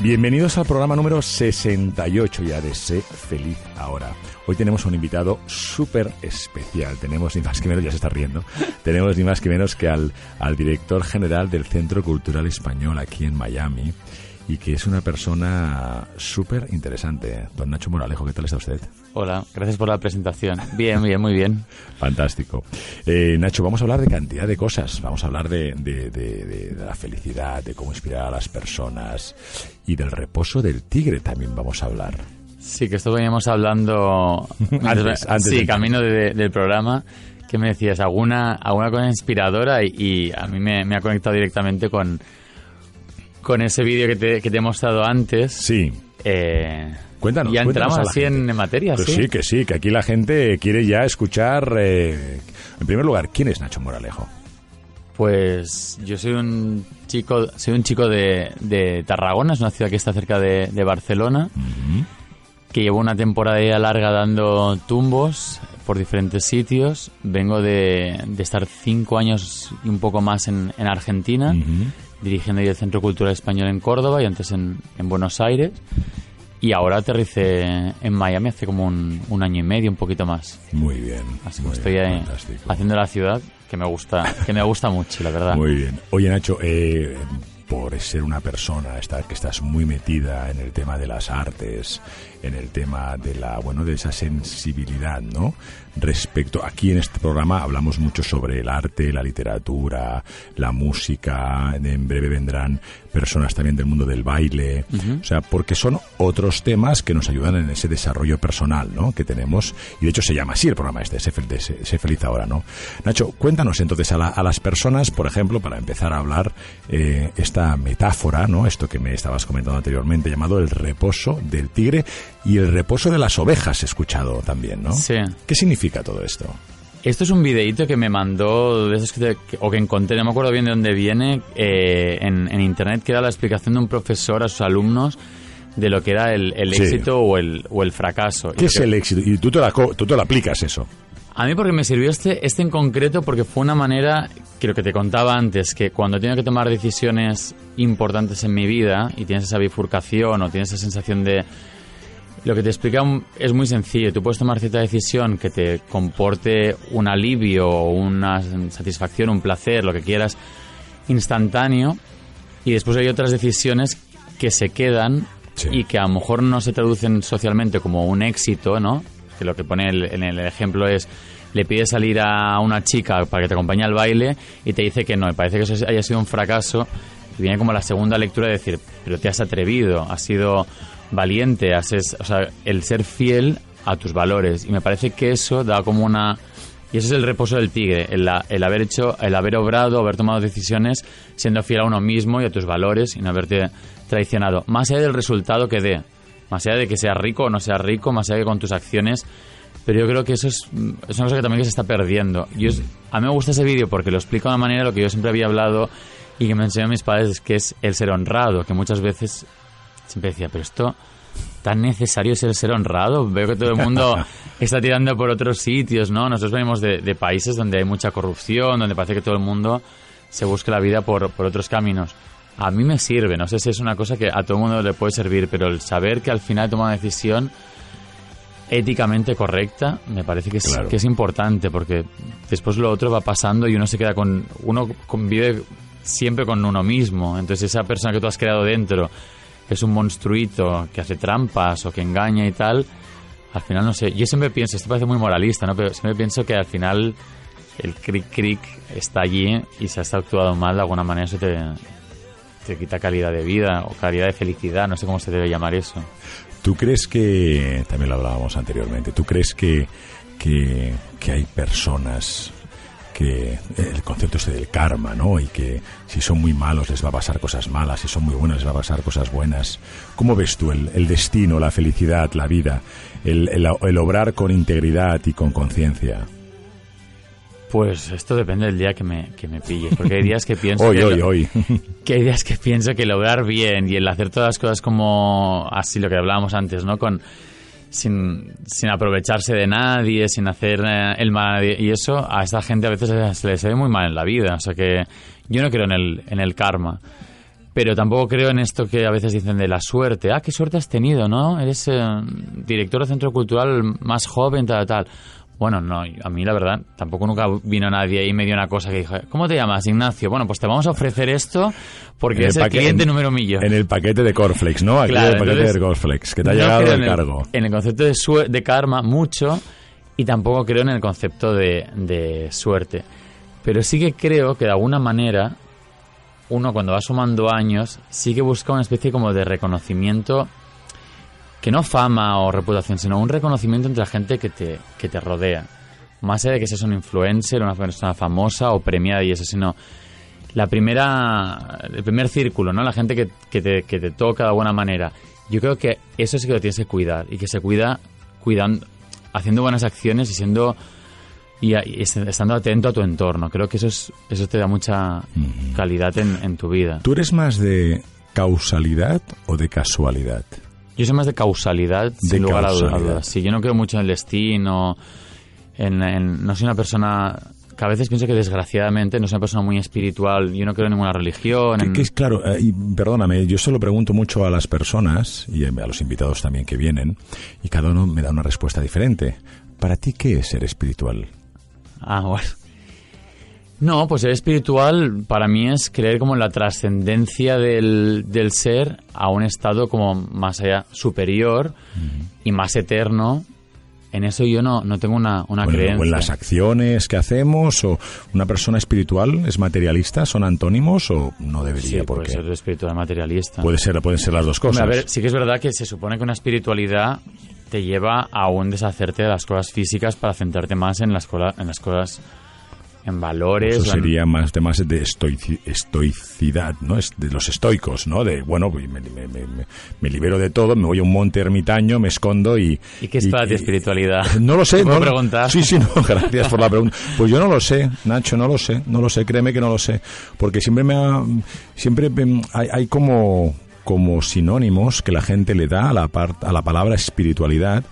bienvenidos al programa número 68 ya de Sé Feliz Ahora. Hoy tenemos un invitado súper especial. Tenemos ni más que menos, ya se está riendo, tenemos ni más que menos que al, al director general del Centro Cultural Español aquí en Miami y que es una persona súper interesante. Don Nacho Moralejo, ¿qué tal está usted? Hola, gracias por la presentación. Bien, bien, muy bien. Fantástico. Eh, Nacho, vamos a hablar de cantidad de cosas. Vamos a hablar de, de, de, de, la felicidad, de cómo inspirar a las personas y del reposo del tigre también vamos a hablar. Sí, que esto veníamos hablando antes, antes sí, camino de- del programa. que me decías? ¿Alguna, alguna cosa inspiradora? Y, y a mí me, me ha conectado directamente con, con ese vídeo que te, que te he mostrado antes. Sí. Eh, Cuéntanos. Ya cuéntanos entramos la así gente. en materia, Pues ¿sí? sí, que sí, que aquí la gente quiere ya escuchar. eh, en primer lugar, ¿quién es Nacho Moralejo? Pues yo soy un chico, soy un chico de, de Tarragona, es una ciudad que está cerca de, de Barcelona, que llevo una temporada ya larga dando tumbos por diferentes sitios. Vengo de, de estar cinco años y un poco más en, en Argentina. Dirigiendo ahí el Centro Cultural Español en Córdoba y antes en, en Buenos Aires. Y ahora aterricé en Miami hace como un, un año y medio, un poquito más. Muy bien. Así que estoy bien, haciendo la ciudad que me gusta, que me gusta mucho, la verdad. Muy bien. Oye, Nacho, eh, por ser una persona esta- que estás muy metida en el tema de las artes, en el tema de la, bueno, de esa sensibilidad, ¿no? Respecto, aquí en este programa hablamos mucho sobre el arte, la literatura, la música, en breve vendrán personas también del mundo del baile, o sea, porque son otros temas que nos ayudan en ese desarrollo personal, ¿no? Que tenemos, y de hecho se llama así el programa este, Sé, de Sé- Sé feliz ahora, ¿no? Nacho, cuéntanos entonces a, la- a las personas, por ejemplo, para empezar a hablar eh, esta metáfora, ¿no? Esto que me estabas comentando anteriormente, llamado el reposo del tigre y el reposo de las ovejas, he escuchado también, ¿no? Sí. ¿Qué significa todo esto? Esto es un videíto que me mandó, de esos que te- o que encontré, no me acuerdo bien de dónde viene, eh, en, en internet, que era la explicación de un profesor a sus alumnos de lo que era el, el Sí. éxito o el, o el fracaso. ¿Qué es que- el éxito? Y tú te, la tú te lo aplicas eso. A mí porque me sirvió este, este en concreto porque fue una manera, creo que te contaba antes, que cuando tengo que tomar decisiones importantes en mi vida y tienes esa bifurcación o tienes esa sensación de... Lo que te explica es muy sencillo. Tú puedes tomar cierta decisión que te comporte un alivio una satisfacción, un placer, lo que quieras, instantáneo. Y después hay otras decisiones que se quedan Sí. y que a lo mejor no se traducen socialmente como un éxito, ¿no? Que lo que pone el- en el ejemplo es le pides salir a una chica para que te acompañe al baile y te dice que no, y parece que eso haya sido un fracaso. Y viene como la segunda lectura de decir, pero te has atrevido, has sido valiente, es- o sea, el ser fiel a tus valores. Y me parece que eso da como una... Y ese es el reposo del tigre, el, a- haber hecho, el haber obrado, haber tomado decisiones siendo fiel a uno mismo y a tus valores y no haberte traicionado. Más allá del resultado que dé, más allá de que seas rico o no seas rico, más allá de que con tus acciones. Pero yo creo que eso es, es una cosa que también se está perdiendo. Yo, a mí me gusta ese vídeo porque lo explica de una manera lo que yo siempre había hablado y que me enseñó mis padres, que es el ser honrado, que muchas veces siempre decía, pero esto tan necesario es el ser honrado. Veo que todo el mundo está tirando por otros sitios, ¿no? Nosotros venimos de, de países donde hay mucha corrupción, donde parece que todo el mundo se busca la vida por, por otros caminos. A mí me sirve, no sé si es una cosa que a todo el mundo le puede servir, pero el saber que al final toma una decisión éticamente correcta me parece que es, Claro. que es importante porque después lo otro va pasando y uno se queda con uno convive siempre con uno mismo entonces esa persona que tú has creado dentro es un monstruito que hace trampas o que engaña y tal al final no sé, yo siempre pienso, esto parece muy moralista, ¿no? Pero siempre pienso que al final el cric cric está allí y si has actuado mal de alguna manera eso te, te quita calidad de vida o calidad de felicidad, no sé cómo se debe llamar eso. ¿Tú crees que, también lo hablábamos anteriormente, ¿tú crees que, que, que hay personas que el concepto este del karma, ¿no? Y que si son muy malos les va a pasar cosas malas, si son muy buenos les va a pasar cosas buenas. ¿Cómo ves tú el, el destino, la felicidad, la vida, el, el, el obrar con integridad y con conciencia? Pues esto depende del día que me, que me pilles, porque hay días que pienso hoy, que, hoy, lo- hoy. que hay días que pienso que lograr bien y el hacer todas las cosas como así lo que hablábamos antes, ¿no? Con sin, sin aprovecharse de nadie, sin hacer eh, el mal. Y eso a esta gente a veces se les ve muy mal en la vida. O sea que yo no creo en el, en el karma. Pero tampoco creo en esto que a veces dicen de la suerte. Ah, qué suerte has tenido, ¿no? Eres eh, director de centro cultural más joven, tal, tal. Bueno, no, a mí la verdad, tampoco nunca vino nadie y me dio una cosa que dijo, ¿cómo te llamas, Ignacio? Bueno, pues te vamos a ofrecer esto porque es el cliente en- número millón. En el paquete de Corflex, ¿no? Aquí Claro, el paquete entonces, de Corflex, que te ha no llegado el cargo. En el concepto de, sue- de karma, mucho, y tampoco creo en el concepto de, de suerte. Pero sí que creo que de alguna manera, uno cuando va sumando años, sí que busca una especie como de reconocimiento, que no fama o reputación, sino un reconocimiento entre la gente que te, que te rodea. Más allá de que seas un influencer, una persona famosa o premiada y eso, sino la primera, el primer círculo, ¿no? La gente que, que, te, que te toca de alguna manera. Yo creo que eso sí que lo tienes que cuidar y que se cuida cuidando, haciendo buenas acciones y siendo y, estando atento a tu entorno. Creo que eso es, eso te da mucha calidad en, en tu vida. ¿Tú eres más de causalidad o de casualidad? Yo soy más de causalidad, De sin lugar a du- a causalidad. dudas. Sí, yo no creo mucho en el destino. En, en- no soy una persona que a veces pienso que desgraciadamente no soy una persona muy espiritual. Yo no creo en ninguna religión. Que, en- que es claro, eh, y perdóname, yo se lo pregunto mucho a las personas y a los invitados también que vienen, y cada uno me da una respuesta diferente. ¿Para ti qué es ser espiritual? Ah, bueno. No, pues ser espiritual para mí es creer como en la trascendencia del, del ser a un estado como más allá superior y más eterno. En eso yo no, no tengo una, una Bueno, creencia. o en las acciones que hacemos, o una persona espiritual es materialista, son antónimos o no sí, debería, puede porque ser espiritual materialista. puede ser, pueden ser las dos Hombre, cosas. a ver, sí que es verdad que se supone que una espiritualidad te lleva a un deshacerte de las cosas físicas para centrarte más en las, en las cosas, en valores. Eso o en- sería más temas de estoici- estoicidad, ¿no? Es de los estoicos, ¿no? De, bueno, pues me, me- me- me- libero de todo, me voy a un monte ermitaño, me escondo y... ¿Y qué es para ti espiritualidad? No lo sé. ¿Te puedo no preguntar? Sí, sí, no, gracias por la pregunta. Pues yo no lo sé, Nacho, no lo sé, no lo sé, créeme que no lo sé. Porque siempre me ha, siempre em, hay, hay como, como sinónimos que la gente le da a la, par- a la palabra espiritualidad.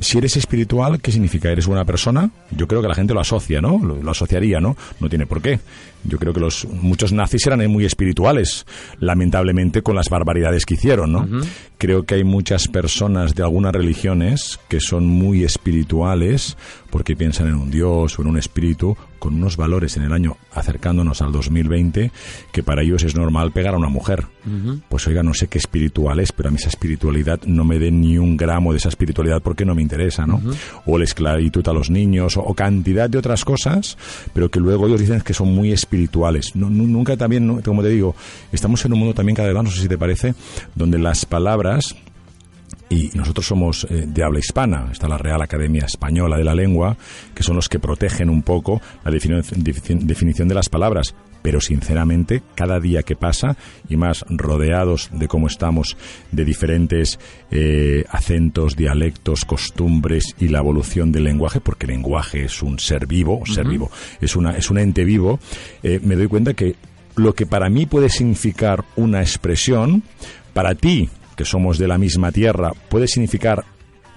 Si eres espiritual, ¿qué significa? ¿Eres buena persona? Yo creo que la gente lo asocia, ¿no? Lo, lo asociaría, ¿no? No tiene por qué. Yo creo que los muchos nazis eran muy espirituales, lamentablemente con las barbaridades que hicieron, ¿no? Creo que hay muchas personas de algunas religiones que son muy espirituales porque piensan en un Dios o en un espíritu con unos valores en el año acercándonos al 2020 que para ellos es normal pegar a una mujer. Pues oiga, no sé qué espiritual es, pero a mí esa espiritualidad no me dé ni un gramo de esa espiritualidad porque no me interesa, ¿no? O la esclavitud a los niños o, o cantidad de otras cosas, pero que luego ellos dicen que son muy espirituales. No, nu- nunca también, como te digo, estamos en un mundo también cada vez más, no sé si te parece, donde las palabras y nosotros somos eh, de habla hispana, está la Real Academia Española de la Lengua, que son los que protegen un poco la defini- defini- definición de las palabras. Pero sinceramente, cada día que pasa, y más rodeados de cómo estamos, de diferentes eh, acentos, dialectos, costumbres y la evolución del lenguaje, porque el lenguaje es un ser vivo, ser vivo, es, una, es un ente vivo, eh, me doy cuenta que lo que para mí puede significar una expresión, para ti, que somos de la misma tierra, puede significar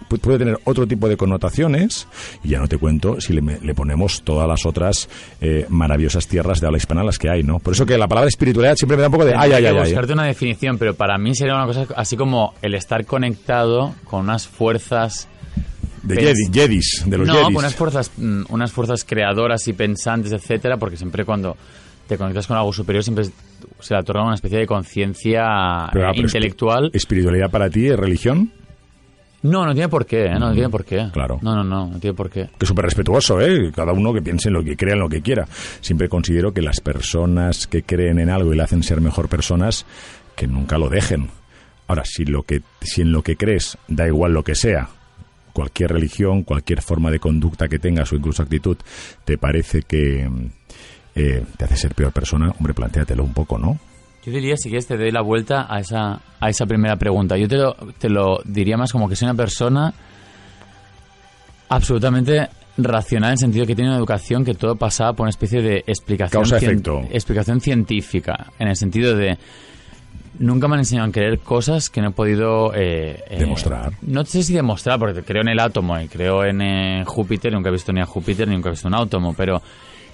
pu- puede tener otro tipo de connotaciones y ya no te cuento si le, le ponemos todas las otras eh, maravillosas tierras de habla hispana las que hay, ¿no? Por eso que la palabra espiritualidad siempre me da un poco de ay, ay, ay, buscarte una definición, pero para mí sería una cosa así como el estar conectado con unas fuerzas De Jedi, Jedis, de los no, Jedis. con unas fuerzas, mm, unas fuerzas creadoras y pensantes, etcétera, porque siempre cuando te conectas con algo superior siempre se le otorga una especie de conciencia ah, eh, intelectual. espi- ¿Espiritualidad para ti es religión? No, no tiene por qué, ¿eh? no tiene por qué. Claro. No, no, no, no tiene por qué. Que súper respetuoso, ¿eh? Cada uno que piense en lo que crea, en lo que quiera. Siempre considero que las personas que creen en algo y le hacen ser mejor personas, que nunca lo dejen. Ahora, si, lo que, si en lo que crees da igual lo que sea, cualquier religión, cualquier forma de conducta que tengas o incluso actitud, te parece que eh, te hace ser peor persona, hombre, plantéatelo un poco, ¿no? Yo diría, si quieres, te doy la vuelta a esa, a esa primera pregunta. Yo te lo, te lo diría más como que soy una persona absolutamente racional en el sentido que tiene una educación que todo pasaba por una especie de explicación, Causa-efecto. explicación científica, en el sentido de nunca me han enseñado a creer cosas que no he podido eh, eh, Demostrar. no sé si demostrar, porque creo en el átomo y creo en eh, Júpiter, nunca he visto ni a Júpiter ni nunca he visto un átomo, pero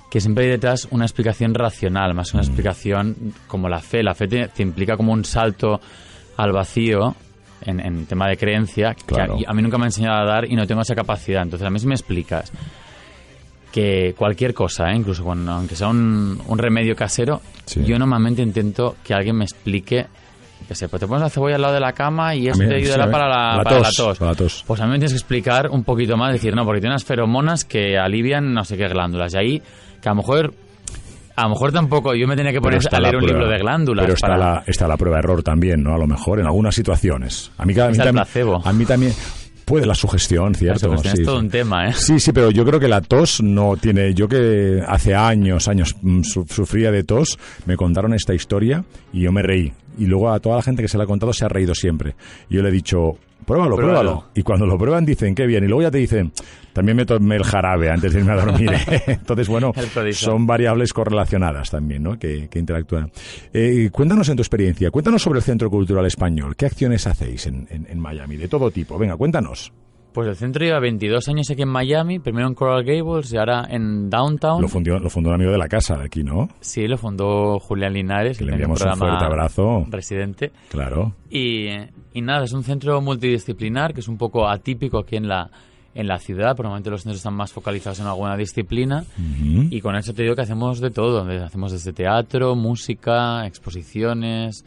que siempre hay detrás una explicación racional, más que una explicación como la fe. La fe te, te implica como un salto al vacío en, en tema de creencia que Claro. a, a mí nunca me han enseñado a dar y no tengo esa capacidad. Entonces, a mí si me explicas que cualquier cosa, ¿eh? incluso cuando, aunque sea un, un remedio casero, Sí. yo normalmente intento que alguien me explique que sé, pues te pones la cebolla al lado de la cama y mí- te ayudará sí, para, la, la para la tos, la tos. Pues a mí me tienes que explicar un poquito más, decir, no, porque tiene unas feromonas que alivian no sé qué glándulas. Y ahí, que a lo mejor, a lo mejor tampoco, yo me tenía que poner a leer la un prueba- libro de glándulas. Pero está, para- la, está la prueba de error también, ¿no? A lo mejor, en algunas situaciones. A mí, a mí Está el también, placebo. a mí también puede la sugestión, La ¿cierto? sugestión Sí, es todo sí. un tema, ¿eh? Sí, sí, pero yo creo que la tos no tiene. Yo que hace años, años mm, su- sufría de tos, me contaron esta historia y yo me reí. Y luego a toda la gente que se la ha contado se ha reído siempre. Y yo le he dicho, pruébalo, pruébalo. Pruébalo. Y cuando lo prueban dicen, qué bien. Y luego ya te dicen, también me tomé el jarabe antes de irme a dormir. Entonces, bueno, son variables correlacionadas también, ¿no? Que, que interactúan. Eh, cuéntanos en tu experiencia, cuéntanos sobre el Centro Cultural Español. ¿Qué acciones hacéis en, en- en Miami? De todo tipo. Venga, cuéntanos. Pues el centro lleva 22 años aquí en Miami, primero en Coral Gables y ahora en Downtown. Lo fundó, lo fundó un amigo de la casa de aquí, ¿no? Sí, lo fundó Julián Linares, Que le enviamos un programa fuerte abrazo. Residente. Claro. Y, y nada, es un centro multidisciplinar que es un poco atípico aquí en la, en la ciudad. Momento los centros están más focalizados en alguna disciplina. Y con eso te digo que hacemos de todo. Hacemos desde teatro, música, exposiciones,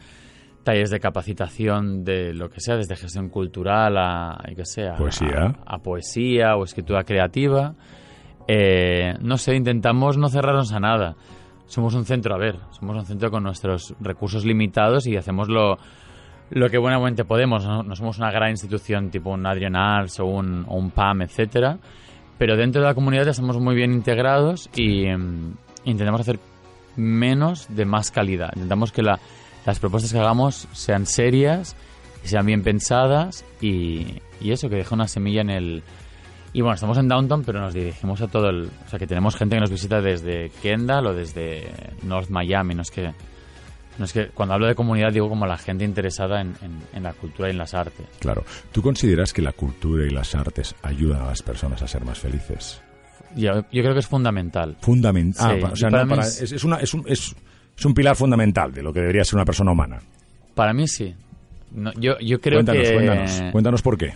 talleres de capacitación de lo que sea, desde gestión cultural a, yo qué sé, a- Poesía. a, a poesía o escritura creativa. Eh, no sé, intentamos no cerrarnos a nada. Somos un centro, a ver, somos un centro con nuestros recursos limitados y hacemos lo, lo que buenamente podemos. No, no somos una gran institución tipo un Adrian Arts o un, o un PAM, etcétera, pero dentro de la comunidad estamos muy bien integrados y em, intentamos hacer menos de más calidad. Intentamos que la- las propuestas que hagamos sean serias, sean bien pensadas y, y eso, que deje una semilla en el... Y bueno, estamos en Downtown, pero nos dirigimos a todo el... O sea, que tenemos gente que nos visita desde Kendall o desde North Miami. No es que, no es que cuando hablo de comunidad digo como la gente interesada en, en- en la cultura y en las artes. Claro. ¿Tú consideras que la cultura y las artes ayudan a las personas a ser más felices? Yo, yo creo que es fundamental. Fundamental. Sí, o sea, para no para- es- es, es una- es un, es- es un pilar fundamental de lo que debería ser una persona humana. Para mí sí. No, yo, yo creo cuéntanos, que... cuéntanos. Cuéntanos por qué.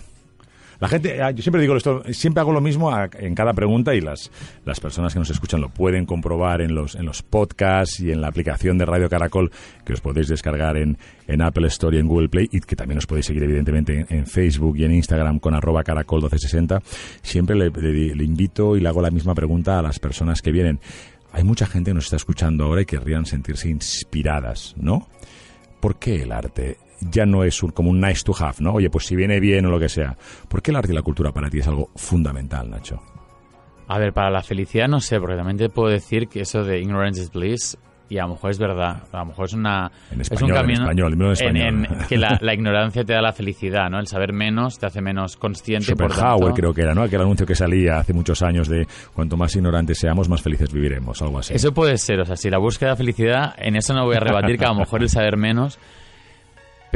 La gente, ah, yo siempre digo esto, siempre hago lo mismo en cada pregunta y las, las personas que nos escuchan lo pueden comprobar en los, en los podcasts y en la aplicación de Radio Caracol que os podéis descargar en, en Apple Store y en Google Play y que también os podéis seguir evidentemente en, Facebook y en Instagram con arroba caracol 1260. Siempre le- le invito y le hago la misma pregunta a las personas que vienen. Hay mucha gente que nos está escuchando ahora y querrían sentirse inspiradas, ¿no? ¿Por qué el arte ya no es un- como un nice to have, ¿no? Oye, pues si viene bien o lo que sea. ¿Por qué el arte y la cultura para ti es algo fundamental, Nacho? A ver, para la felicidad no sé, porque también te puedo decir que eso de ignorance is bliss, y a lo mejor es verdad, a lo mejor es una... En es español, un en camino español, en español. en que la, la ignorancia te da la felicidad, ¿no? El saber menos te hace menos consciente. por Schopenhauer creo que era, ¿no? Aquel anuncio que salía hace muchos años de cuanto más ignorantes seamos, más felices viviremos, algo así. Eso puede ser, o sea, si la búsqueda de felicidad, en eso no voy a rebatir que a lo mejor el saber menos,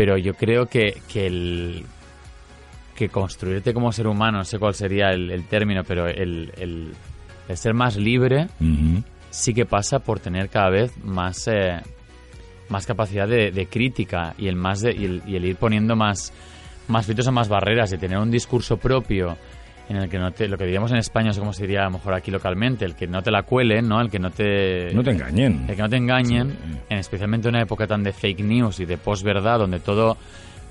pero yo creo que, que el que construirte como ser humano, no sé cuál sería el, el término, pero el, el- el ser más libre sí que pasa por tener cada vez más eh, más capacidad de, de crítica y el más de- y el, y el ir poniendo más más filtros a más barreras y tener un discurso propio en el que no te lo que diríamos en España no sé cómo se diría a lo mejor aquí localmente el que no te la cuelen no el que no te No te engañen. el que no te engañen Sí. en especialmente una época tan de fake news y de posverdad donde todo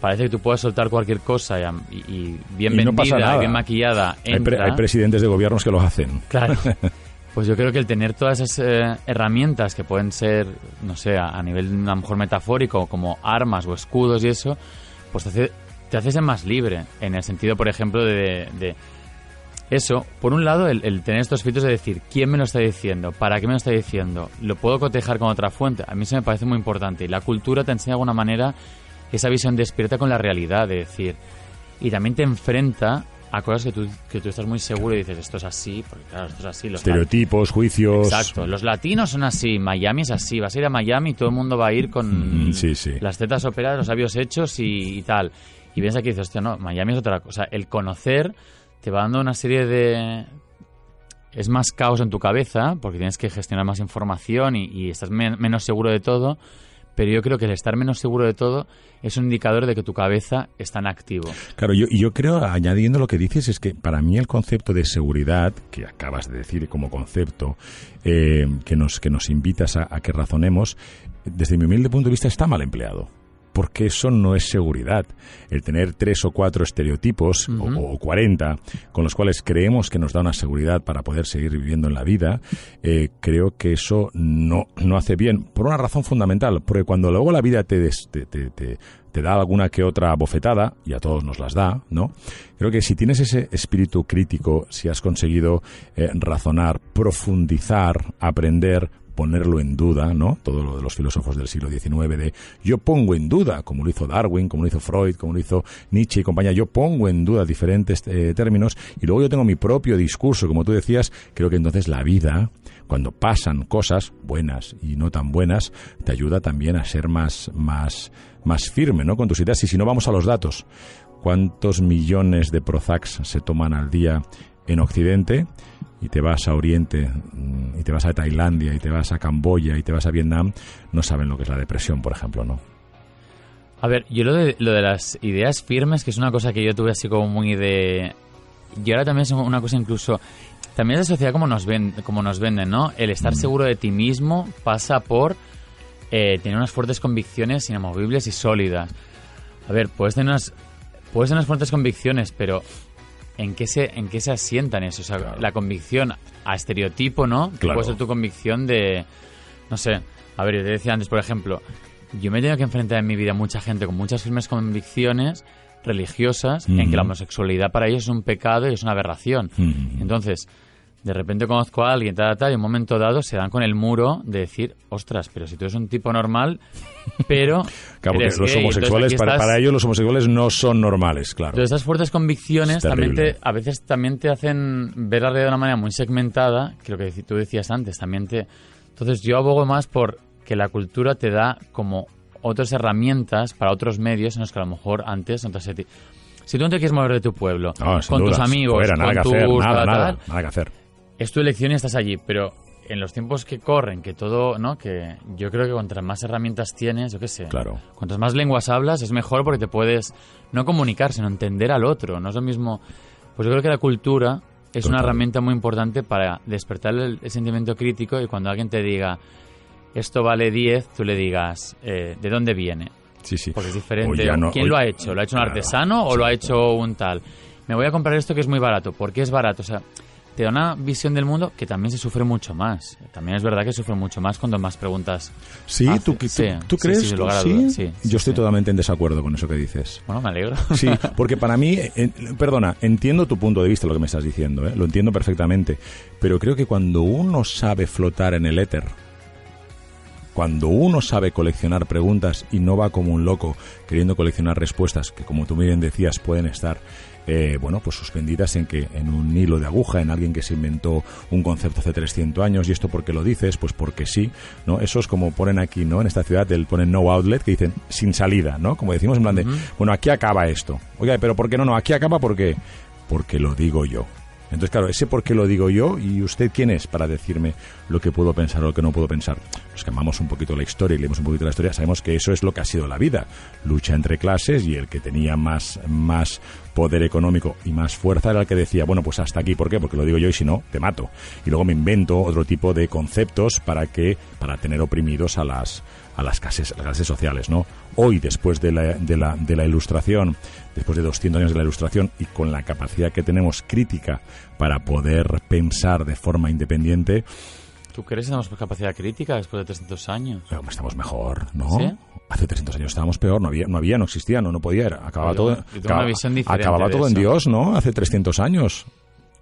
parece que tú puedes soltar cualquier cosa y, y bien Y no pasa vendida, nada. y bien maquillada. Hay, pre- entra. hay presidentes de gobiernos que lo hacen. Claro. Pues yo creo que el tener todas esas eh, herramientas que pueden ser, no sé, a, a nivel a lo mejor metafórico, como armas o escudos y eso, pues te hace, te hace ser más libre. En el sentido, por ejemplo, de, de eso. Por un lado, el, el tener estos filtros de decir, ¿quién me lo está diciendo? ¿Para qué me lo está diciendo? ¿Lo puedo cotejar con otra fuente? A mí se me parece muy importante. Y la cultura te enseña de alguna manera esa visión despierta con la realidad, de decir, y también te enfrenta a cosas que tú, que tú estás muy seguro y dices, esto es así, porque claro, esto es así. Los Estereotipos, juicios. Exacto, los latinos son así, Miami es así, vas a ir a Miami y todo el mundo va a ir con Mm, sí, sí. las tetas operadas, los labios hechos y, y tal. Y vienes aquí y dices, hostia, no, Miami es otra cosa. El conocer te va dando una serie de... Es más caos en tu cabeza porque tienes que gestionar más información y, estás men- menos seguro de todo. Pero yo creo que el estar menos seguro de todo es un indicador de que tu cabeza está en activo. Claro, yo, yo creo, añadiendo lo que dices, es que para mí el concepto de seguridad, que acabas de decir como concepto, eh, que, nos, que nos invitas a que razonemos, desde mi humilde punto de vista está mal empleado. Porque eso no es seguridad. El tener tres o cuatro estereotipos, o, o 40, con los cuales creemos que nos da una seguridad para poder seguir viviendo en la vida, eh, creo que eso no, no hace bien. Por una razón fundamental, porque cuando luego la vida te, des- te, te- te- te da alguna que otra bofetada, y a todos nos las da, ¿no? Creo que si tienes ese espíritu crítico, si has conseguido eh, razonar, profundizar, aprender, ponerlo en duda, ¿no? Todo lo de los filósofos del siglo XIX de yo pongo en duda, como lo hizo Darwin, como lo hizo Freud, como lo hizo Nietzsche y compañía, yo pongo en duda diferentes eh, términos y luego yo tengo mi propio discurso, como tú decías, creo que entonces la vida, cuando pasan cosas buenas y no tan buenas, te ayuda también a ser más, más, más firme, ¿no? Con tus ideas. Y si no vamos a los datos, ¿cuántos millones de Prozacs se toman al día en Occidente? y te vas a Oriente, mm, y te vas a Tailandia, y te vas a Camboya, y te vas a Vietnam, no saben lo que es la depresión, por ejemplo, ¿no? A ver, yo lo de, lo de las ideas firmes, que es una cosa que yo tuve así como muy de... Y ahora también es una cosa incluso... También es la sociedad como nos, ven, como nos venden, ¿no? El estar seguro de ti mismo pasa por eh, tener unas fuertes convicciones inamovibles y sólidas. A ver, puedes tener unas, puedes tener unas fuertes convicciones, pero ¿en qué se, en qué se asientan eso? O sea, la convicción a estereotipo, ¿no? Que Claro. Puede ser tu convicción de... No sé. A ver, yo te decía antes, por ejemplo, yo me he tenido que enfrentar en mi vida a mucha gente con muchas firmes convicciones religiosas en que la homosexualidad para ellos es un pecado y es una aberración. Entonces, de repente conozco a alguien, tal, tal, y en un momento dado se dan con el muro de decir, ostras, pero si tú eres un tipo normal, pero. Claro, eres los gay". Entonces, homosexuales, para, estás- para ellos los homosexuales no son normales, claro. Entonces, esas fuertes convicciones Es también te, a veces también te hacen ver la realidad de una manera muy segmentada, que lo que tú decías antes, también te... Entonces, yo abogo más por que la cultura te da como otras herramientas para otros medios en los que a lo mejor antes no te has Si tú no te quieres mover de tu pueblo, No, sin con tus amigos, Fuera, con hacer, tus nada que hacer. Es tu elección y estás allí, pero en los tiempos que corren, que todo, ¿no? Que yo creo que cuantas más herramientas tienes, yo qué sé. Claro. Cuantas más lenguas hablas, es mejor porque te puedes no comunicar, sino entender al otro. No es lo mismo. Pues yo creo que la cultura es una herramienta muy importante para despertar el, el sentimiento crítico y cuando alguien te diga esto vale 10, tú le digas eh, ¿de dónde viene? Sí, sí. Porque es diferente. no- ¿Quién lo ha hecho? ¿Lo ha hecho un Claro, artesano o lo ha hecho un tal? Me voy a comprar esto que es muy barato. ¿Por qué es barato? O sea, te da una visión del mundo que también se sufre mucho más. También es verdad que sufre mucho más cuando más preguntas. Sí, hace. ¿tú, tú, Sí, tú sí, crees? sí, sin ¿Tú lugar a sí? Yo estoy totalmente en desacuerdo con eso que dices. Bueno, me alegro. Sí, porque para mí, perdona, entiendo tu punto de vista, lo que me estás diciendo, ¿eh? lo entiendo perfectamente, pero creo que cuando uno sabe flotar en el éter, cuando uno sabe coleccionar preguntas y no va como un loco queriendo coleccionar respuestas que, como tú bien decías, pueden estar, eh, bueno, pues suspendidas en que en un hilo de aguja, en alguien que se inventó un concepto hace 300 años y esto porque lo dices, pues porque sí, ¿no? Eso es como ponen aquí, ¿no? En esta ciudad del ponen no outlet que dicen sin salida, ¿no? Como decimos en plan de, bueno, aquí acaba esto. Oiga, pero ¿por qué no? No, aquí acaba porque porque lo digo yo. Entonces, claro, ese por qué lo digo yo y usted quién es para decirme lo que puedo pensar o lo que no puedo pensar. Los que un poquito la historia y leemos un poquito la historia, sabemos que eso es lo que ha sido la vida. Lucha entre clases y el que tenía más, más poder económico y más fuerza era el que decía, bueno, pues hasta aquí, ¿por qué? Porque lo digo yo y si no, te mato. Y luego me invento otro tipo de conceptos para que, para tener oprimidos a las, a las clases, las clases sociales, ¿no? Hoy, después de la, de, la, de la ilustración, después de 200 años de la ilustración y con la capacidad que tenemos crítica para poder pensar de forma independiente, ¿Tú crees que tenemos capacidad crítica después de 300 años? Pero estamos mejor, ¿no? ¿Sí? Hace 300 años estábamos peor, no había, no, había, no existía, no, no podía, era, acababa Yo- todo, yo acababa, acababa todo en. Dios, ¿no? Hace 300 años.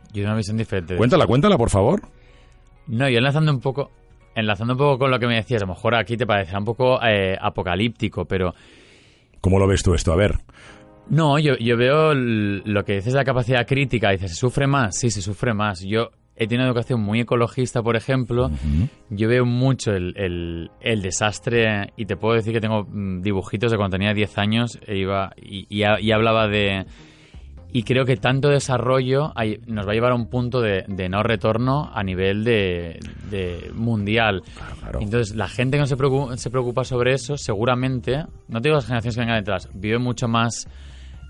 Yo tengo una visión diferente. de Cuéntala, cuéntala, por favor. No, yo enlazando un poco, enlazando un poco con lo que me decías, a lo mejor aquí te parecerá un poco eh, apocalíptico, pero ¿Cómo lo ves tú esto? A ver. no, yo, yo veo lo que dices de la capacidad crítica, dices, ¿se sufre más? Sí, se sufre más. Yo he tenido una educación muy ecologista, por ejemplo, yo veo mucho el, el- el desastre y te puedo decir que tengo mm, dibujitos de cuando tenía 10 años e iba y, y hablaba de... Y creo que tanto desarrollo hay- nos va a llevar a un punto de, de no retorno a nivel de, de mundial. claro. Entonces, la gente que no se preocupa, se preocupa sobre eso, seguramente, no te digo las generaciones que vengan detrás, vive mucho más,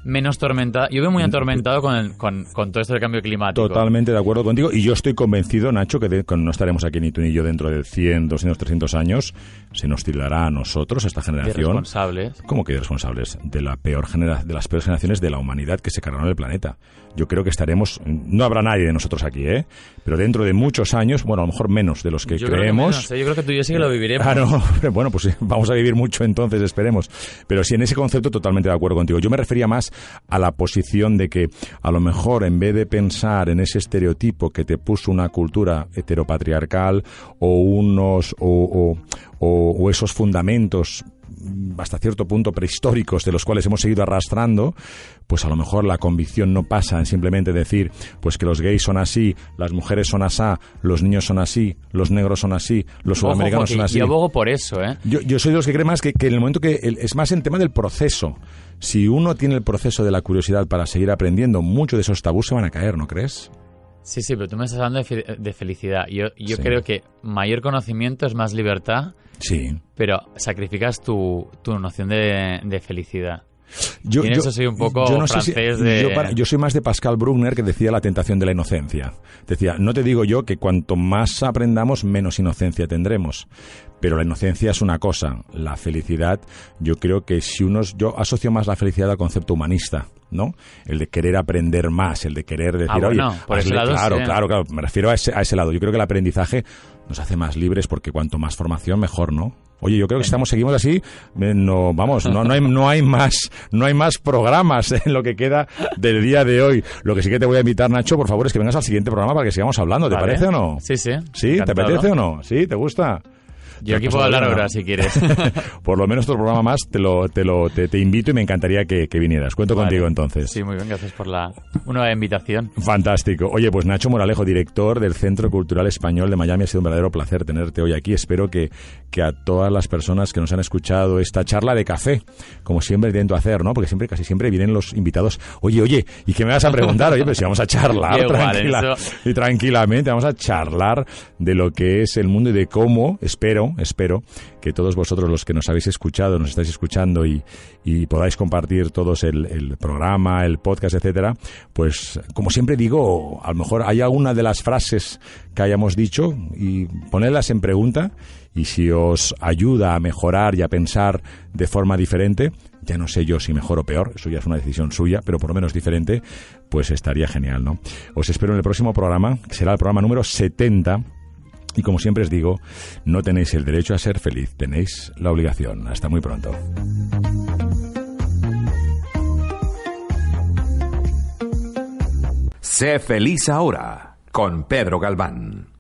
menos tormentada. Yo veo muy atormentado con, el- con, con todo esto del cambio climático. Totalmente de acuerdo contigo. Y yo estoy convencido, Nacho, que de- no estaremos aquí ni tú ni yo dentro de 100, 200, 300 años. Se nos tirará a nosotros, a esta de generación. responsables. ¿Cómo que responsables? De la peor genera de las peores generaciones de la humanidad que se cargaron el planeta. Yo creo que estaremos, no habrá nadie de nosotros aquí, ¿eh? Pero dentro de muchos años, bueno, a lo mejor menos de los que Yo creo que creemos. menos, ¿eh? Yo creo que tú y yo sí que lo viviremos. Ah, no, bueno, pues vamos a vivir mucho entonces, esperemos. Pero sí, en ese concepto totalmente de acuerdo contigo. Yo me refería más a la posición de que a lo mejor en vez de pensar en ese estereotipo que te puso una cultura heteropatriarcal o unos o, o- o- o esos fundamentos hasta cierto punto prehistóricos de los cuales hemos seguido arrastrando, pues a lo mejor la convicción no pasa en simplemente decir pues que los gays son así, las mujeres son asá, los niños son así, los negros son así, los Ojo, sudamericanos son así. Yo abogo por eso, ¿eh? Yo, yo soy de los que creen más que, que en el momento que el- es más en tema del proceso. Si uno tiene el proceso de la curiosidad para seguir aprendiendo, muchos de esos tabús se van a caer, ¿no crees? Sí, sí, pero tú me estás hablando de, fe- de felicidad. Yo, yo Sí. creo que mayor conocimiento es más libertad, Sí. pero sacrificas tu, tu noción de, de felicidad. Yo, Y en eso soy un poco francés de- yo, para- yo soy más de Pascal Bruckner que decía la tentación de la inocencia. Decía, no te digo yo que cuanto más aprendamos, menos inocencia tendremos. Pero la inocencia es una cosa. La felicidad, yo creo que si unos... Yo asocio más la felicidad al concepto humanista, ¿no? El de querer aprender más, el de querer decir, Ah, bueno, oye... por ese lado claro, sí. claro, claro. Me refiero a ese, a ese lado. Yo creo que el aprendizaje nos hace más libres porque cuanto más formación, mejor, ¿no? Oye, yo creo que si estamos seguimos así, eh, no vamos, no, no hay no hay más no hay más programas en lo que queda del día de hoy. Lo que sí que te voy a invitar, Nacho, por favor, es que vengas al siguiente programa para que sigamos hablando. ¿Te Vale. parece o no? Sí, sí. ¿Sí? ¿Te apetece o no? ¿Sí? ¿Te gusta? Yo aquí puedo hablar ahora si quieres. Por lo menos otro programa más te lo te lo te, te invito y me encantaría que, que vinieras. Cuento Vale. contigo entonces. Sí, muy bien, gracias por la nueva invitación. Fantástico. Oye, pues Nacho Moralejo, director del Centro Cultural Español de Miami, ha sido un verdadero placer tenerte hoy aquí. Espero que, que a todas las personas que nos han escuchado esta charla de café, como siempre intento hacer, ¿no? Porque siempre, casi siempre vienen los invitados, oye, oye, ¿y qué me vas a preguntar? Oye, pues si vamos a charlar tranquila- y tranquilamente, vamos a charlar de lo que es el mundo y de cómo, espero, espero, que todos vosotros los que nos habéis escuchado, nos estáis escuchando y, podáis compartir todos el, el programa, el podcast, etcétera, pues como siempre digo, a lo mejor hay alguna de las frases que hayamos dicho y ponerlas en pregunta y si os ayuda a mejorar y a pensar de forma diferente, ya no sé yo si mejor o peor, eso ya es una decisión suya, pero por lo menos diferente, pues estaría genial, ¿no? Os espero en el próximo programa, que será el programa número 70. Y como siempre os digo, no tenéis el derecho a ser feliz, tenéis la obligación. Hasta muy pronto. Sé feliz ahora con Pedro Galván.